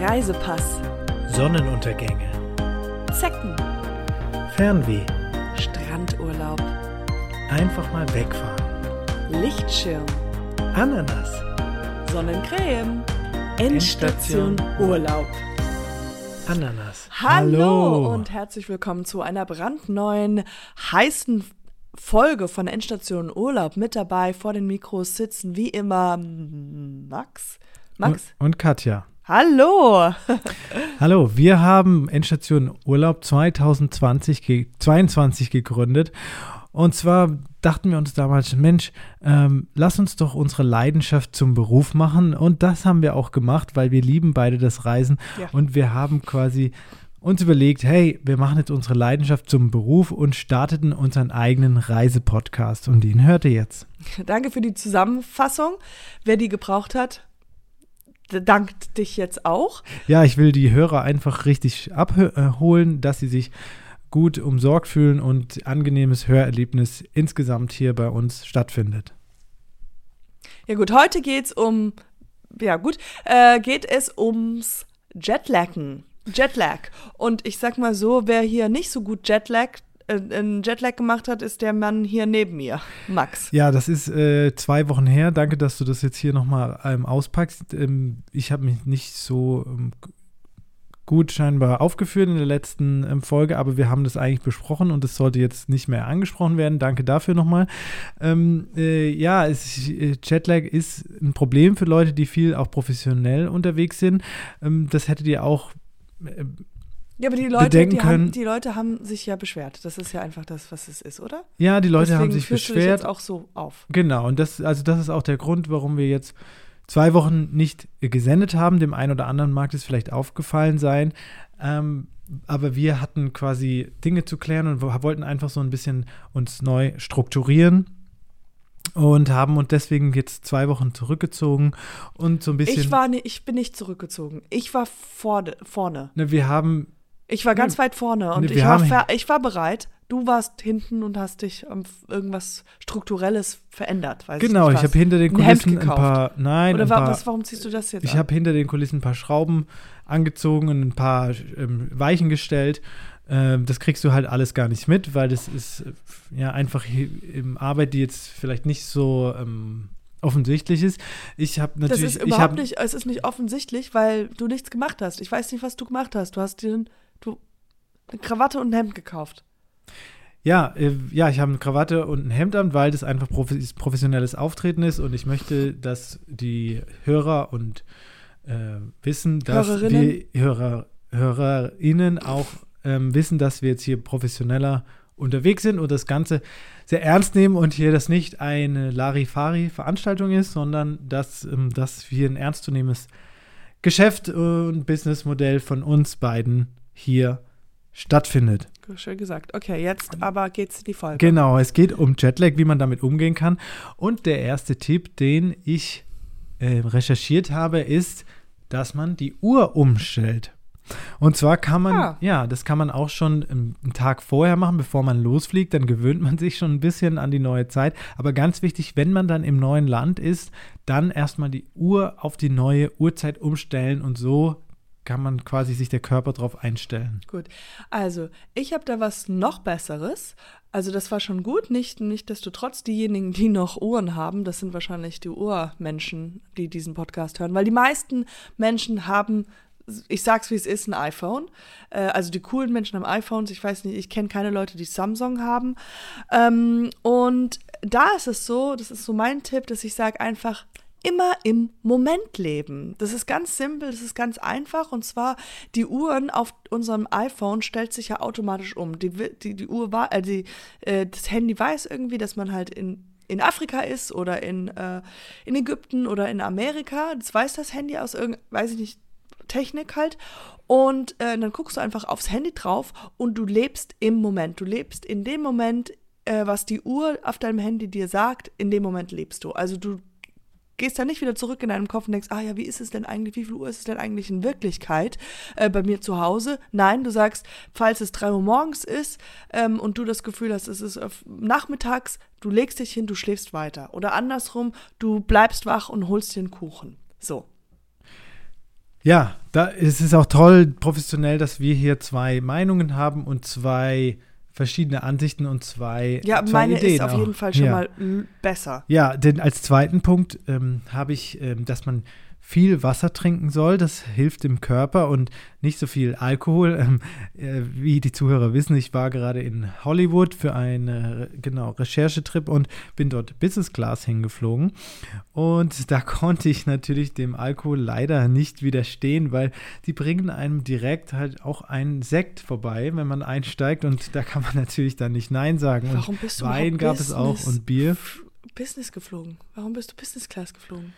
Reisepass, Sonnenuntergänge, Zecken, Fernweh, Strandurlaub, einfach mal wegfahren, Lichtschirm, Ananas, Sonnencreme, Endstation. Endstation Urlaub. Ananas. Hallo, und herzlich willkommen zu einer brandneuen, heißen Folge von Endstation Urlaub. Mit dabei vor den Mikros sitzen wie immer Max. Max, Und, und Katja. Hallo. Hallo, wir haben Endstation Urlaub 2020 ge 22 gegründet. Und zwar dachten wir uns damals, Mensch, ähm, lass uns doch unsere Leidenschaft zum Beruf machen. Und das haben wir auch gemacht, weil wir lieben beide das Reisen. Ja. Und wir haben quasi uns überlegt, hey, wir machen jetzt unsere Leidenschaft zum Beruf und starteten unseren eigenen Reisepodcast. Und den hört ihr jetzt. Danke für die Zusammenfassung. Wer die gebraucht hat, dankt dich jetzt auch. Ja, ich will die Hörer einfach richtig abholen, dass sie sich gut umsorgt fühlen und angenehmes Hörerlebnis insgesamt hier bei uns stattfindet. Ja gut, heute geht's um, ja gut, äh, geht es ums Jetlaggen. Jetlag. Und ich sag mal so, wer hier nicht so gut Jetlag, äh, einen Jetlag gemacht hat, ist der Mann hier neben mir, Max. Ja, das ist äh, zwei Wochen her. Danke, dass du das jetzt hier nochmal ähm, auspackst. Ähm, ich habe mich nicht so ähm, gut scheinbar aufgeführt in der letzten ähm, Folge, aber wir haben das eigentlich besprochen und es sollte jetzt nicht mehr angesprochen werden. Danke dafür nochmal. Ähm, äh, ja, es, äh, Jetlag ist ein Problem für Leute, die viel auch professionell unterwegs sind. Ähm, das hättet ihr auch äh, Ja, aber die Leute, Bedenken die, haben, können- die Leute haben sich ja beschwert. Das ist ja einfach das, was es ist, oder? ja, die Leute haben Deswegen sich führst du beschwert. jetzt auch so auf. Genau, und das, also das ist auch der Grund, warum wir jetzt zwei Wochen nicht gesendet haben. Dem einen oder anderen mag es vielleicht aufgefallen sein. Ähm, aber wir hatten quasi Dinge zu klären und wo- wollten einfach so ein bisschen uns neu strukturieren und haben uns deswegen jetzt zwei Wochen zurückgezogen und so ein bisschen. Ich war, ni- ich bin nicht zurückgezogen. Ich war vorne. vorne. ne, wir haben Ich war ganz weit vorne und Nee, ich, war ich war bereit. Du warst hinten und hast dich um irgendwas Strukturelles verändert. Genau, ich, ich habe hinter den Ein Kulissen ein gekauft. paar nein, Oder ein wa paar, was, warum ziehst du das jetzt Ich habe hinter den Kulissen ein paar Schrauben angezogen und ein paar ähm, Weichen gestellt. Ähm, das kriegst du halt alles gar nicht mit, weil das ist äh, ja einfach im Arbeit, die jetzt vielleicht nicht so ähm, offensichtlich ist. Ich habe Das natürlich, ist ich überhaupt habe nicht, es ist nicht offensichtlich, weil du nichts gemacht hast. Ich weiß nicht, was du gemacht hast. Du hast dir ein- du, eine Krawatte und ein Hemd gekauft. ja, äh, ja, ich habe eine Krawatte und ein Hemd an, weil das einfach professionelles Auftreten ist und ich möchte, dass die Hörer und äh, wissen, dass Hörerinnen? wir Hörer, HörerInnen auch ähm, wissen, dass wir jetzt hier professioneller unterwegs sind und das Ganze sehr ernst nehmen und hier das nicht eine Larifari-Veranstaltung ist, sondern dass, ähm, dass wir ein ernstzunehmendes Geschäft und Businessmodell von uns beiden hier stattfindet. Schön gesagt. Okay, jetzt aber geht's in die Folge. Genau, es geht um Jetlag, wie man damit umgehen kann. Und der erste Tipp, den ich äh, recherchiert habe, ist, dass man die Uhr umstellt. Und zwar kann man, Ah. ja, das kann man auch schon ähm, einen Tag vorher machen, bevor man losfliegt. Dann gewöhnt man sich schon ein bisschen an die neue Zeit. Aber ganz wichtig, wenn man dann im neuen Land ist, dann erstmal die Uhr auf die neue Uhrzeit umstellen und so kann man quasi sich der Körper drauf einstellen. Gut. Also, ich habe da was noch Besseres. Also, das war schon gut. Nicht, nichtsdestotrotz, diejenigen, die noch Uhren haben, das sind wahrscheinlich die Uhrmenschen, die diesen Podcast hören. Weil die meisten Menschen haben, ich sag's wie es ist, ein iPhone. Äh, also, die coolen Menschen haben iPhones. Ich weiß nicht, ich kenne keine Leute, die Samsung haben. Ähm, und da ist es so, das ist so mein Tipp, dass ich sage einfach, immer im Moment leben. Das ist ganz simpel, das ist ganz einfach. Und zwar, die Uhren auf unserem iPhone stellt sich ja automatisch um. Die, die, die Uhr war, äh, die, äh, das Handy weiß irgendwie, dass man halt in, in Afrika ist oder in, äh, in Ägypten oder in Amerika. Das weiß das Handy aus irgend, weiß ich nicht, Technik halt. Und äh, dann guckst du einfach aufs Handy drauf und du lebst im Moment. Du lebst in dem Moment, äh, was die Uhr auf deinem Handy dir sagt, in dem Moment lebst du. Also du gehst dann nicht wieder zurück in deinem Kopf und denkst, ah ja, wie ist es denn eigentlich, wie viel Uhr ist es denn eigentlich in Wirklichkeit äh, bei mir zu Hause? Nein, du sagst, falls es drei Uhr morgens ist ähm, und du das Gefühl hast, es ist auf nachmittags, du legst dich hin, du schläfst weiter. Oder andersrum, du bleibst wach und holst dir einen Kuchen. So. Ja, Da es ist auch toll, professionell, dass wir hier zwei Meinungen haben und zwei verschiedene Ansichten und zwei, Ja, zwei meine Ideen ist auf auch. jeden Fall schon ja. mal besser. Ja, denn als zweiten Punkt ähm, habe ich, ähm, dass man viel Wasser trinken soll. Das hilft dem Körper und nicht so viel Alkohol. Ähm, äh, wie die Zuhörer wissen, ich war gerade in Hollywood für einen äh, genau, Recherchetrip und bin dort Business Class hingeflogen. Und da konnte ich natürlich dem Alkohol leider nicht widerstehen, weil die bringen einem direkt halt auch einen Sekt vorbei, wenn man einsteigt. Und da kann man natürlich dann nicht Nein sagen. Warum bist du Wein gab es auch Business- und Bier. Business geflogen. Warum bist du Business Class geflogen?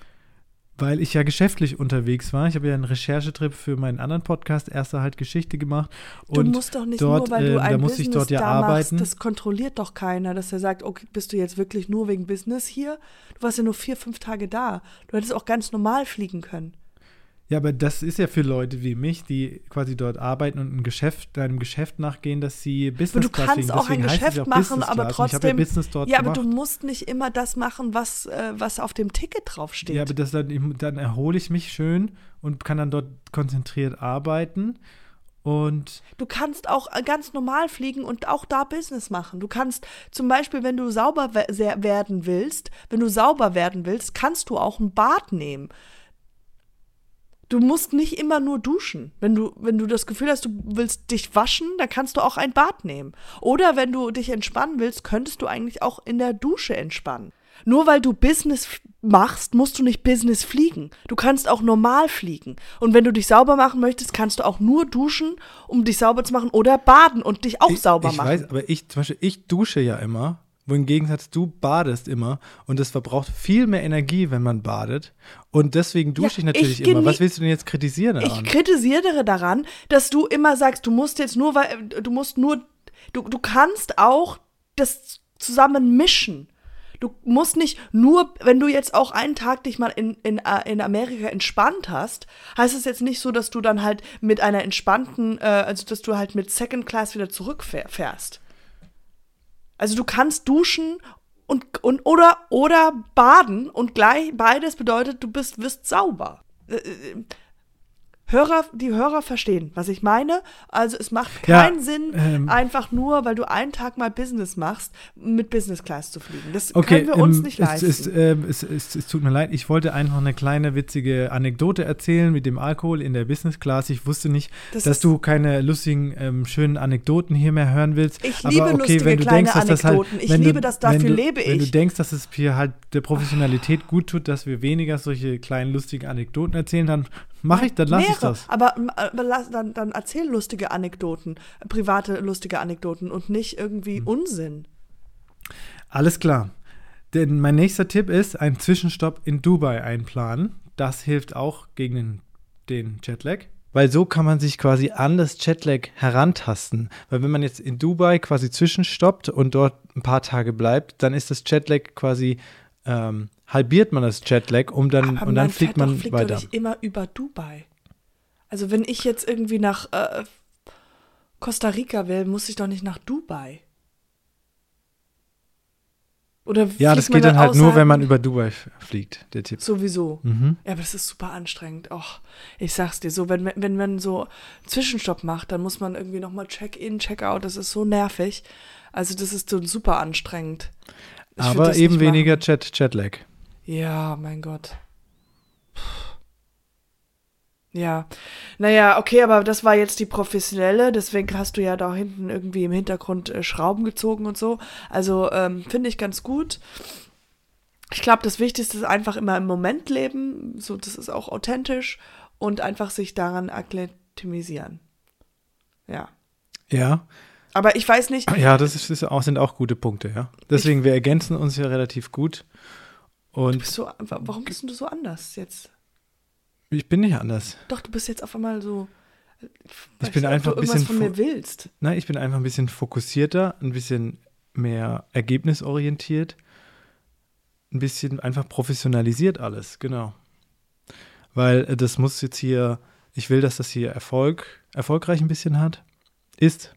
Weil ich ja geschäftlich unterwegs war. Ich habe ja einen Recherchetrip für meinen anderen Podcast, erster halt Geschichte gemacht. Du Und musst doch nicht dort, nur, weil du ein da muss Business ich dort ja da arbeiten. machst, das kontrolliert doch keiner, dass er sagt, okay, bist du jetzt wirklich nur wegen Business hier? Du warst ja nur vier, fünf Tage da. Du hättest auch ganz normal fliegen können. Ja, aber das ist ja für Leute wie mich, die quasi dort arbeiten und ein Geschäft, einem Geschäft nachgehen, dass sie Business Aber du kannst fliegen. auch ein Deswegen Geschäft ja auch machen, aber ja trotzdem- Ja, gemacht. aber du musst nicht immer das machen, was, äh, was auf dem Ticket draufsteht. ja, aber das dann, dann erhole ich mich schön und kann dann dort konzentriert arbeiten. Und Du kannst auch äh, ganz normal fliegen und auch da Business machen. Du kannst zum Beispiel, wenn du sauber werden willst, wenn du sauber werden willst, kannst du auch ein Bad nehmen. Du musst nicht immer nur duschen. Wenn du, wenn du das Gefühl hast, du willst dich waschen, dann kannst du auch ein Bad nehmen. Oder wenn du dich entspannen willst, könntest du eigentlich auch in der Dusche entspannen. Nur weil du Business machst, musst du nicht Business fliegen. Du kannst auch normal fliegen. Und wenn du dich sauber machen möchtest, kannst du auch nur duschen, um dich sauber zu machen oder baden und dich auch ich, sauber ich machen. weiß, aber ich zum Beispiel, ich dusche ja immer. Wo im Gegensatz du badest immer und es verbraucht viel mehr Energie, wenn man badet. Und deswegen dusche Ja, ich natürlich ich immer. Was willst du denn jetzt kritisieren Ich daran? kritisiere daran, dass du immer sagst, du musst jetzt nur, weil du musst nur, du, du kannst auch das zusammen mischen. Du musst nicht nur, wenn du jetzt auch einen Tag dich mal in, in, äh, in Amerika entspannt hast, heißt es jetzt nicht so, dass du dann halt mit einer entspannten, äh, also dass du halt mit Second Class wieder zurückfährst. Also du kannst duschen und, und oder, oder baden und gleich beides bedeutet, du bist, wirst sauber. Äh, äh, Hörer, die Hörer verstehen, was ich meine. Also es macht Ja, keinen Sinn, ähm, einfach nur, weil du einen Tag mal Business machst, mit Business Class zu fliegen. Das Okay, können wir uns ähm, nicht es, leisten. es, ähm, es, es, es tut mir leid, ich wollte einfach eine kleine witzige Anekdote erzählen mit dem Alkohol in der Business Class. Ich wusste nicht, Das dass du keine lustigen, ähm, schönen Anekdoten hier mehr hören willst. Ich Aber liebe okay, lustige kleine denkst, halt, Anekdoten. Ich wenn liebe du, das, dafür du, lebe Wenn du ich. denkst, dass es hier halt der Professionalität gut tut, dass wir weniger solche kleinen lustigen Anekdoten erzählen, dann mache ich, dann lasse ich das. Aber, aber lass, dann, dann erzähl lustige Anekdoten, private lustige Anekdoten und nicht irgendwie Hm. Unsinn. Alles klar. Denn mein nächster Tipp ist, einen Zwischenstopp in Dubai einplanen. Das hilft auch gegen den, den Jetlag. Weil so kann man sich quasi an das Jetlag herantasten. Weil wenn man jetzt in Dubai quasi zwischenstoppt und dort ein paar Tage bleibt, dann ist das Jetlag quasi, ähm, halbiert man das Jetlag um dann, Aber und dann fliegt man fliegt weiter. doch nicht immer über Dubai. Also wenn ich jetzt irgendwie nach äh, Costa Rica will, muss ich doch nicht nach Dubai. Oder Ja, das geht dann halt nur, wenn man über Dubai fliegt, der Tipp. Sowieso. Mhm. Ja, aber das ist super anstrengend. Och, ich sag's dir, so, wenn, wenn man so Zwischenstopp macht, dann muss man irgendwie nochmal Check-in, Check-out, das ist so nervig. Also das ist so super anstrengend. Ich Aber eben weniger Jet Jetlag. Ja, mein Gott. Ja, naja, okay, aber das war jetzt die professionelle, deswegen hast du ja da hinten irgendwie im Hintergrund äh, Schrauben gezogen und so. Also ähm, finde ich ganz gut. Ich glaube, das Wichtigste ist einfach immer im Moment leben, so das ist auch authentisch und einfach sich daran akklimatisieren. Ja. Ja, Aber ich weiß nicht, Ja, das ist, auch, sind auch gute Punkte, ja. Deswegen, wir ergänzen uns ja relativ gut. Und bist du, warum bist du so anders jetzt? ich bin nicht anders. Doch, du bist jetzt auf einmal so. Ich bin einfach du ein bisschen von mir willst. Nein, ich bin einfach ein bisschen fokussierter, ein bisschen mehr ergebnisorientiert, ein bisschen einfach professionalisiert alles, genau. Weil äh, das muss jetzt hier, ich will, dass das hier Erfolg, erfolgreich ein bisschen hat, ist.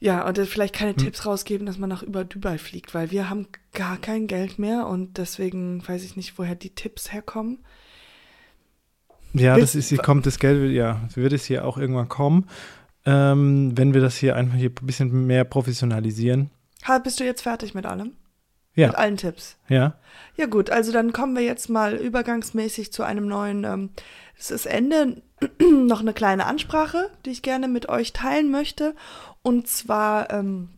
Ja, und vielleicht keine Hm. Tipps rausgeben, dass man nach über Dubai fliegt, weil wir haben gar kein Geld mehr und deswegen weiß ich nicht, woher die Tipps herkommen. Ja, Willst- das ist, hier kommt das Geld, ja, wird es hier auch irgendwann kommen, ähm, wenn wir das hier einfach hier ein bisschen mehr professionalisieren. Ha, bist du jetzt fertig mit allem? Ja. Mit allen Tipps? Ja, Ja gut, also dann kommen wir jetzt mal übergangsmäßig zu einem neuen, ähm, es ist Ende, noch eine kleine Ansprache, die ich gerne mit euch teilen möchte. Und zwar, ähm,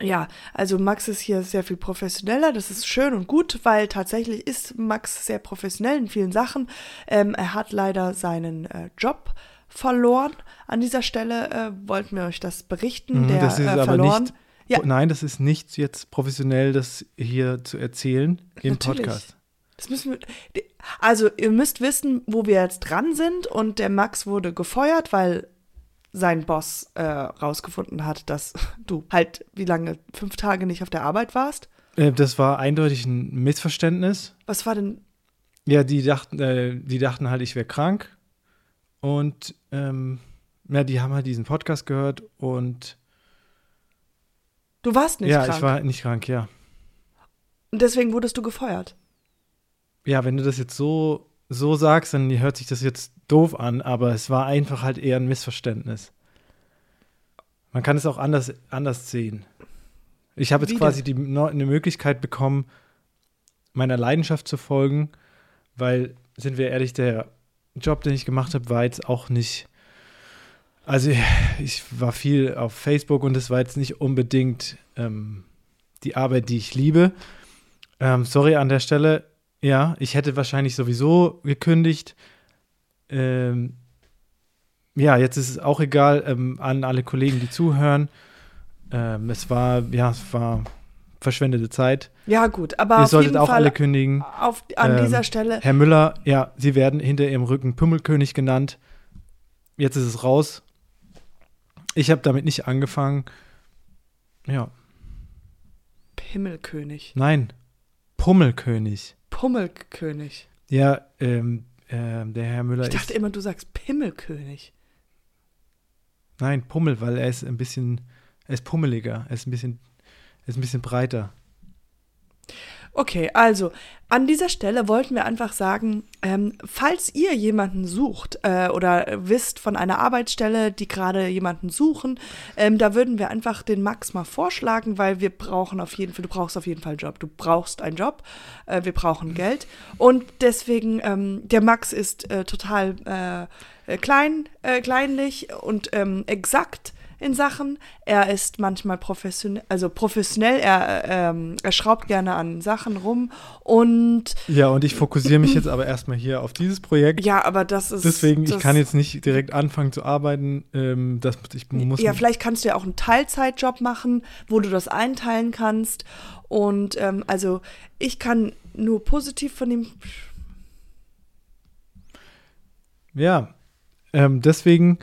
ja, also Max ist hier sehr viel professioneller, das ist schön und gut, weil tatsächlich ist Max sehr professionell in vielen Sachen. Ähm, er hat leider seinen äh, Job verloren. An dieser Stelle äh, wollten wir euch das berichten. Mhm, der das ist äh, aber verloren. nicht- Ja. Nein, das ist nicht jetzt professionell, das hier zu erzählen im Natürlich. Podcast. Das müssen wir. Also, ihr müsst wissen, wo wir jetzt dran sind. Und der Max wurde gefeuert, weil sein Boss äh, rausgefunden hat, dass du halt, wie lange, fünf Tage nicht auf der Arbeit warst. Äh, das war eindeutig ein Missverständnis. Was war denn. Ja, die dachten, äh, die dachten halt, ich wäre krank. Und ähm, ja, die haben halt diesen Podcast gehört und Du warst nicht ja, krank. ich war nicht krank, ja. Und deswegen wurdest du gefeuert. Ja, wenn du das jetzt so, so sagst, dann hört sich das jetzt doof an, aber es war einfach halt eher ein Missverständnis. Man kann es auch anders, anders sehen. Ich habe Wie jetzt quasi die, no- eine Möglichkeit bekommen, meiner Leidenschaft zu folgen, weil, sind wir ehrlich, der Job, den ich gemacht habe, war jetzt auch nicht. Also, ich war viel auf Facebook und es war jetzt nicht unbedingt ähm, die Arbeit, die ich liebe. Ähm, sorry an der Stelle. Ja, ich hätte wahrscheinlich sowieso gekündigt. Ähm, ja, jetzt ist es auch egal ähm, an alle Kollegen, die zuhören. Ähm, es war, ja, es war verschwendete Zeit. Ja, gut, aber Ihr auf solltet jeden auch Fall alle kündigen. auf, an Ähm, dieser Stelle. Herr Müller, ja, Sie werden hinter Ihrem Rücken Pummelkönig genannt. Jetzt ist es raus. Ich habe damit nicht angefangen. Ja, Pimmelkönig. nein, Pummelkönig. Pummelkönig. Ja, ähm, ähm, der Herr Müller Ich dachte ist. immer, du sagst Pimmelkönig. Nein, Pummel, weil er ist ein bisschen, er ist pummeliger, er ist ein bisschen, er ist ein bisschen breiter. Okay, also an dieser Stelle wollten wir einfach sagen, ähm, falls ihr jemanden sucht äh, oder wisst von einer Arbeitsstelle, die gerade jemanden suchen, ähm, da würden wir einfach den Max mal vorschlagen, weil wir brauchen auf jeden Fall, du brauchst auf jeden Fall einen Job. Du brauchst einen Job, äh, wir brauchen Geld. Und deswegen, ähm, der Max ist äh, total äh, äh, klein, äh, kleinlich und ähm, exakt in Sachen. Er ist manchmal professionell, also professionell, er, äh, ähm, er schraubt gerne an Sachen rum und Ja, und ich fokussiere mich jetzt aber erstmal hier auf dieses Projekt. ja, aber das ist. Deswegen, das, ich kann jetzt nicht direkt anfangen zu arbeiten. Ähm, das, ich muss Ja, vielleicht kannst du ja auch einen Teilzeitjob machen, wo du das einteilen kannst. Und ähm, also ich kann nur positiv von ihm. Ja, ähm, deswegen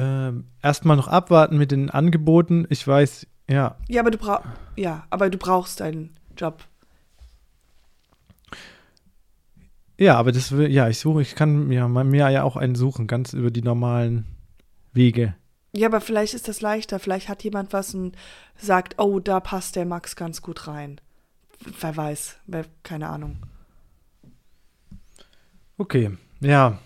ähm, erstmal noch abwarten mit den Angeboten. Ich weiß, ja, Ja, aber du brauchst. Ja, aber du brauchst einen Job. ja, aber das will, ja, ich suche, ich kann mir, mir ja auch einen suchen, ganz über die normalen Wege. Ja, aber vielleicht ist das leichter. Vielleicht hat jemand was und sagt, oh, da passt der Max ganz gut rein. Wer weiß, wer, keine Ahnung. Okay, ja.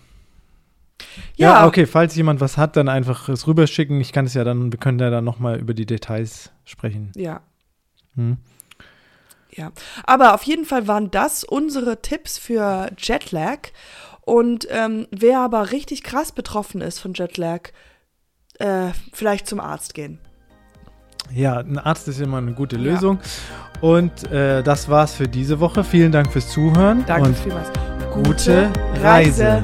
Ja. Ja, okay, falls jemand was hat, dann einfach es rüberschicken. Ich kann es ja dann, wir können ja dann nochmal über die Details sprechen. Ja, Hm? ja. Aber auf jeden Fall waren das unsere Tipps für Jetlag. Und ähm, wer aber richtig krass betroffen ist von Jetlag, äh, vielleicht zum Arzt gehen. Ja, ein Arzt ist immer eine gute Ja. Lösung. Und äh, das war's für diese Woche. Vielen Dank fürs Zuhören. Danke und vielmals. gute Reise.